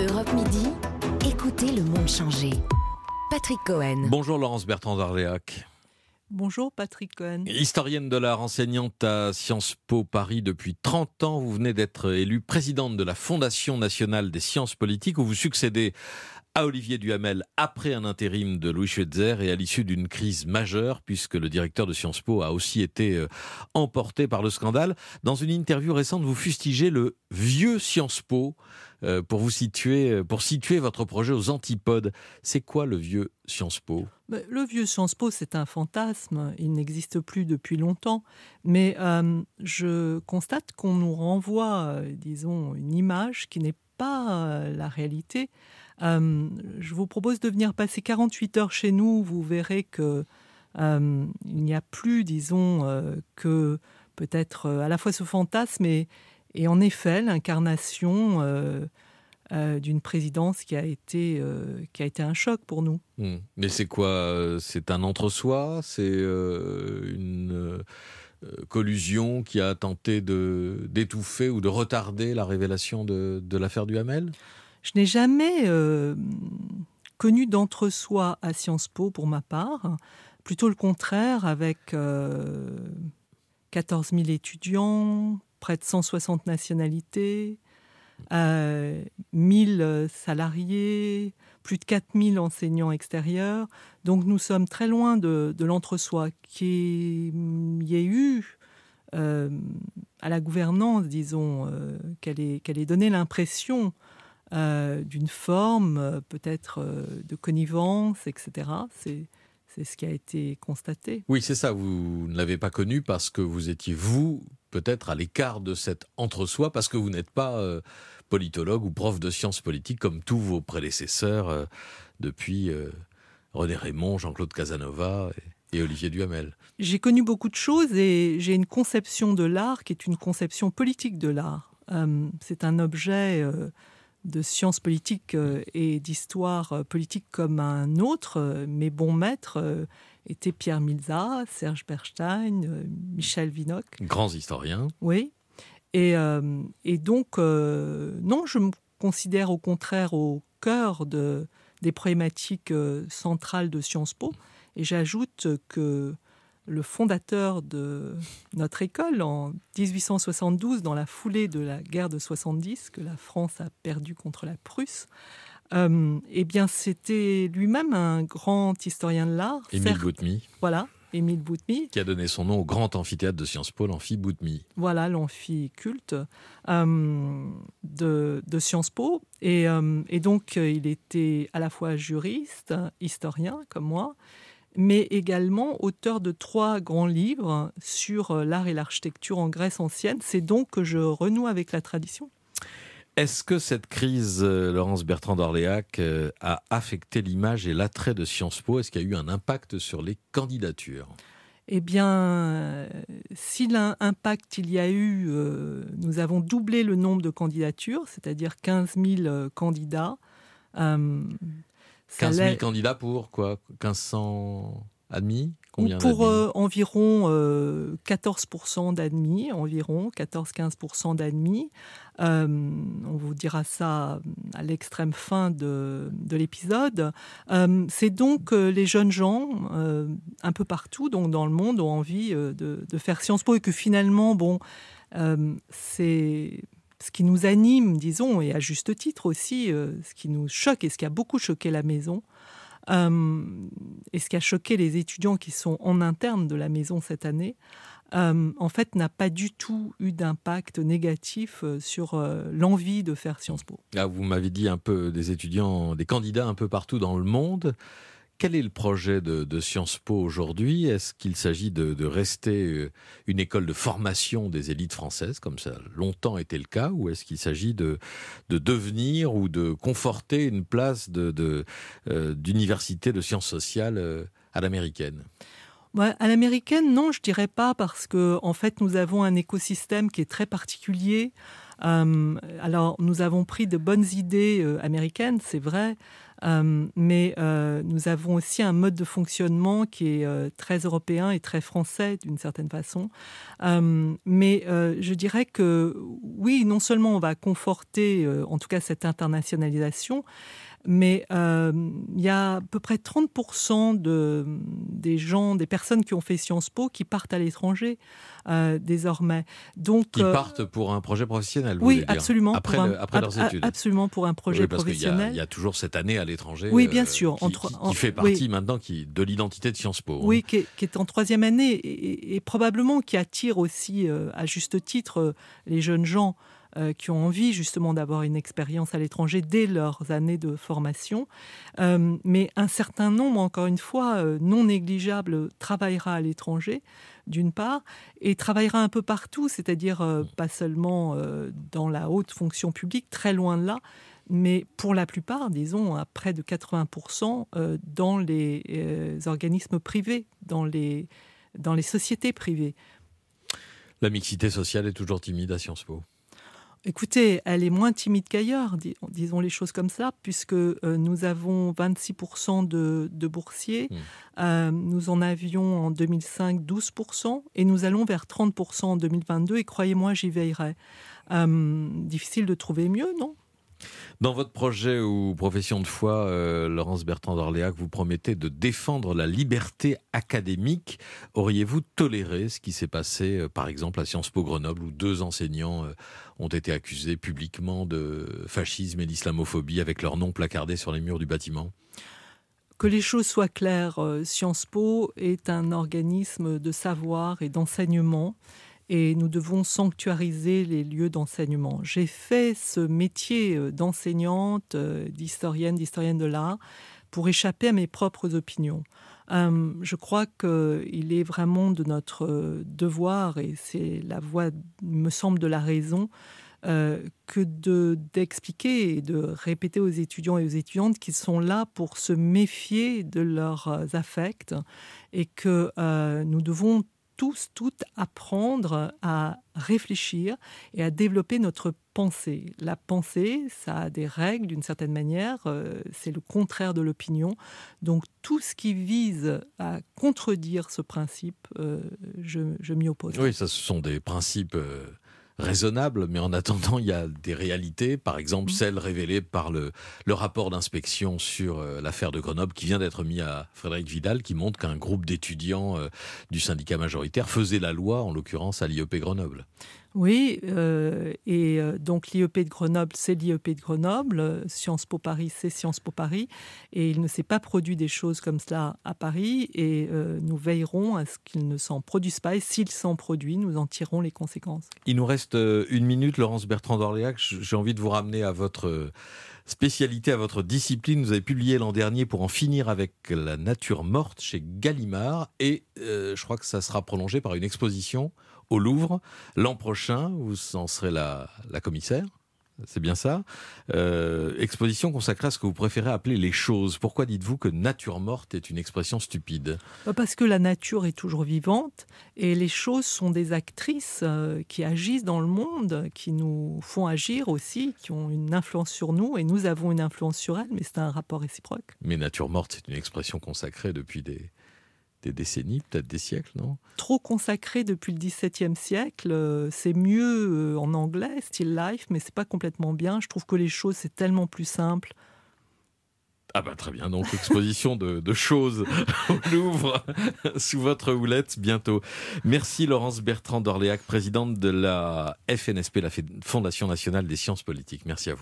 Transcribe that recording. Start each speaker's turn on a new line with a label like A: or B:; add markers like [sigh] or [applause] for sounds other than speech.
A: Europe Midi, écoutez le monde changer. Patrick Cohen.
B: Bonjour Laurence Bertrand d'Arléac.
C: Bonjour Patrick Cohen.
B: Historienne de l'art, enseignante à Sciences Po Paris depuis 30 ans, vous venez d'être élue présidente de la Fondation nationale des sciences politiques où vous succédez à Olivier Duhamel après un intérim de Louis Schweitzer et à l'issue d'une crise majeure puisque le directeur de Sciences Po a aussi été euh, emporté par le scandale. Dans une interview récente, vous fustigez le vieux Sciences Po euh, pour vous situer, euh, pour situer votre projet aux antipodes. C'est quoi le vieux Sciences Po?
C: Le vieux Sciences Po, c'est un fantasme. Il n'existe plus depuis longtemps. Mais je constate qu'on nous renvoie, disons, une image qui n'est pas la réalité. Euh, je vous propose de venir passer 48 heures chez nous. Vous verrez que euh, il n'y a plus, disons, euh, que peut-être à la fois ce fantasme et, en effet l'incarnation d'une présidence qui a été qui a été un choc pour nous.
B: Hmm. Mais c'est quoi C'est un entre-soi? C'est une collusion qui a tenté d'étouffer ou de retarder la révélation de l'affaire du Hamel?
C: Je n'ai jamais euh, connu d'entre-soi à Sciences Po pour ma part, plutôt le contraire avec 14 euh, 000 étudiants, près de 160 nationalités, euh, 1000 salariés, plus de 4000 enseignants extérieurs. Donc nous sommes très loin de, l'entre-soi qui y ait eu euh, à la gouvernance, disons, qu'elle ait donné l'impression euh, d'une forme euh, peut-être euh, de connivence, etc. C'est c'est ce qui a été constaté.
B: Oui, c'est ça. Vous ne l'avez pas connu parce que vous étiez, vous, peut-être à l'écart de cet entre-soi, parce que vous n'êtes pas politologue ou prof de sciences politiques comme tous vos prédécesseurs depuis René Raymond, Jean-Claude Casanova et, Olivier Duhamel.
C: J'ai connu beaucoup de choses et j'ai une conception de l'art qui est une conception politique de l'art. c'est un objet de sciences politiques euh, et d'histoire euh, politique comme un autre. Euh, mes bons maîtres étaient Pierre Milza, Serge Berstein, Michel Vinocq.
B: Grands historiens.
C: Oui. Et, et donc, non, je me considère au contraire au cœur de, des problématiques centrales de Sciences Po. Et j'ajoute que le fondateur de notre école en 1872, dans la foulée de la guerre de 70 que la France a perdue contre la Prusse. Euh, eh bien, c'était lui-même un grand historien de l'art.
B: Émile Boutmy.
C: Voilà, Émile Boutmy.
B: Qui a donné son nom au grand amphithéâtre de Sciences Po, l'amphi Boutmy.
C: Voilà, l'amphi culte euh, de, Sciences Po. Et, euh, et, donc, il était à la fois juriste, historien, comme moi, mais également auteur de trois grands livres sur euh, l'art et l'architecture en Grèce ancienne. C'est donc que je renoue avec la tradition.
B: Est-ce que cette crise, euh, Laurence Bertrand d'Orléac, euh, a affecté l'image et l'attrait de Sciences Po? Est-ce qu'il y a eu un impact sur les candidatures?
C: Eh bien, si l'impact il y a eu, nous avons doublé le nombre de candidatures, c'est-à-dire 15 000 candidats.
B: 15 000 candidats pour quoi? 1500 admis?
C: Combien Pour euh, environ 14% euh, d'admis, environ 14-15% d'admis. Euh, on vous dira ça à l'extrême fin de, de l'épisode. c'est donc les jeunes gens, un peu partout, donc dans le monde, ont envie de, de, faire Sciences Po et que finalement, bon, c'est ce qui nous anime, disons, et à juste titre aussi, euh, ce qui nous choque et ce qui a beaucoup choqué la maison, euh, et ce qui a choqué les étudiants qui sont en interne de la maison cette année, euh, en fait, n'a pas du tout eu d'impact négatif sur l'envie de faire Sciences Po.
B: Ah, vous m'avez dit un peu des étudiants, des candidats un peu partout dans le monde. Quel est le projet de, Sciences Po aujourd'hui? Est-ce qu'il s'agit de, rester euh, une école de formation des élites françaises, comme ça a longtemps été le cas, ou est-ce qu'il s'agit de, devenir ou de conforter une place euh, d'université de, sciences sociales euh, à l'américaine?
C: À l'américaine, non, je dirais pas, parce que en fait, nous avons un écosystème qui est très particulier. Alors, nous avons pris de bonnes idées américaines, c'est vrai, Euh, mais euh, nous avons aussi un mode de fonctionnement qui est euh, très européen et très français d'une certaine façon. Euh, mais euh, je dirais que oui, non seulement on va conforter euh, en tout cas cette internationalisation, mais euh, il y a à peu près 30% de, des gens, des personnes qui ont fait Sciences Po qui partent à l'étranger euh, désormais. Donc,
B: Qui
C: euh,
B: partent pour un projet professionnel, vous
C: oui,
B: dire
C: absolument.
B: Après,
C: pour un-
B: le- après
C: a-
B: leurs études.
C: Absolument pour un projet
B: Oui, parce qu'il y a-
C: professionnel.
B: il y, a toujours cette année à l'étranger.
C: Oui, bien sûr,
B: Qui,
C: entre-
B: qui- qui
C: en-
B: fait
C: oui.
B: partie maintenant qui, de l'identité de Sciences Po. hein.
C: Oui, qui est, qui est en troisième année et, et- et probablement qui attire aussi, à juste titre, les jeunes gens euh, qui ont envie justement d'avoir une expérience à l'étranger dès leurs années de formation. Euh, mais un certain nombre, encore une fois, euh, non négligeable, travaillera à l'étranger, d'une part, et travaillera un peu partout, c'est-à-dire euh, pas seulement euh, dans la haute fonction publique, très loin de là, mais pour la plupart, disons à près de 80%, euh, dans les organismes privés, dans les, dans les sociétés privées.
B: La mixité sociale est toujours timide à Sciences Po.
C: Écoutez, elle est moins timide qu'ailleurs, dis- disons les choses comme ça, puisque euh, nous avons 26% de, de boursiers,
B: Mm.
C: Euh, nous en avions en 2005 12%, et nous allons vers 30% en 2022, et croyez-moi, j'y veillerai. Euh, difficile de trouver mieux, non?
B: Dans votre projet ou profession de foi, euh, Laurence Bertrand d'Orléac, vous promettez de défendre la liberté académique. Auriez-vous toléré ce qui s'est passé, euh, par exemple, à Sciences Po Grenoble, où deux enseignants euh, ont été accusés publiquement de fascisme et d'islamophobie avec leur nom placardé sur les murs du bâtiment?
C: Que les choses soient claires, Sciences Po est un organisme de savoir et d'enseignement et nous devons sanctuariser les lieux d'enseignement. J'ai fait ce métier euh, d'enseignante, euh, d'historienne, d'historienne de l'art pour échapper à mes propres opinions. Euh, je crois qu'il est vraiment de notre devoir, et c'est la voie, me semble, de la raison, que de- d'expliquer et de répéter aux étudiants et aux étudiantes qu'ils sont là pour se méfier de leurs affects et que nous devons tous, toutes apprendre à réfléchir et à développer notre pensée. La pensée, ça a des règles d'une certaine manière, euh, c'est le contraire de l'opinion. Donc tout ce qui vise à contredire ce principe, euh, je, m'y oppose.
B: Oui, ça, ce sont des principes raisonnables, mais en attendant, il y a des réalités, par exemple
C: Mhm.
B: celle révélée par le, le rapport d'inspection sur euh, l'affaire de Grenoble qui vient d'être mis à Frédéric Vidal, qui montre qu'un groupe d'étudiants euh, du syndicat majoritaire faisait la loi, en l'occurrence à l'IEP Grenoble.
C: Oui, euh, et euh, donc l'IEP de Grenoble, c'est l'IEP de Grenoble, Sciences Po Paris, c'est Sciences Po Paris, et il ne s'est pas produit des choses comme cela à Paris, et euh, nous veillerons à ce qu'il ne s'en produise pas, et s'il s'en produit, nous en tirerons les conséquences.
B: Il nous reste une minute, Laurence Bertrand d'Orléac. J'ai envie de vous ramener à votre spécialité, à votre discipline. Vous avez publié l'an dernier pour en finir avec la nature morte chez Gallimard. Et euh, je crois que ça sera prolongé par une exposition au Louvre l'an prochain. Vous en serez la, la commissaire. C'est bien ça. Euh, exposition consacrée à ce que vous préférez appeler les choses. Pourquoi dites-vous que nature morte est une expression stupide?
C: Bah, Parce que la nature est toujours vivante, et les choses sont des actrices euh, qui agissent dans le monde, qui nous font agir aussi, qui ont une influence sur nous, et nous avons une influence sur elles, mais c'est un rapport réciproque.
B: Mais nature morte, c'est une expression consacrée depuis des, des décennies, peut-être des siècles, non?
C: Trop consacré depuis le XVIIe siècle. euh, C'est mieux euh, en anglais, still life, mais c'est pas complètement bien. Je trouve que les choses c'est tellement plus simple.
B: Ah bah très bien, donc exposition de, de choses [laughs] au Louvre sous votre houlette bientôt. Merci Laurence Bertrand d'Orléac, présidente de la FNSP, la Fondation nationale des sciences politiques. Merci à vous.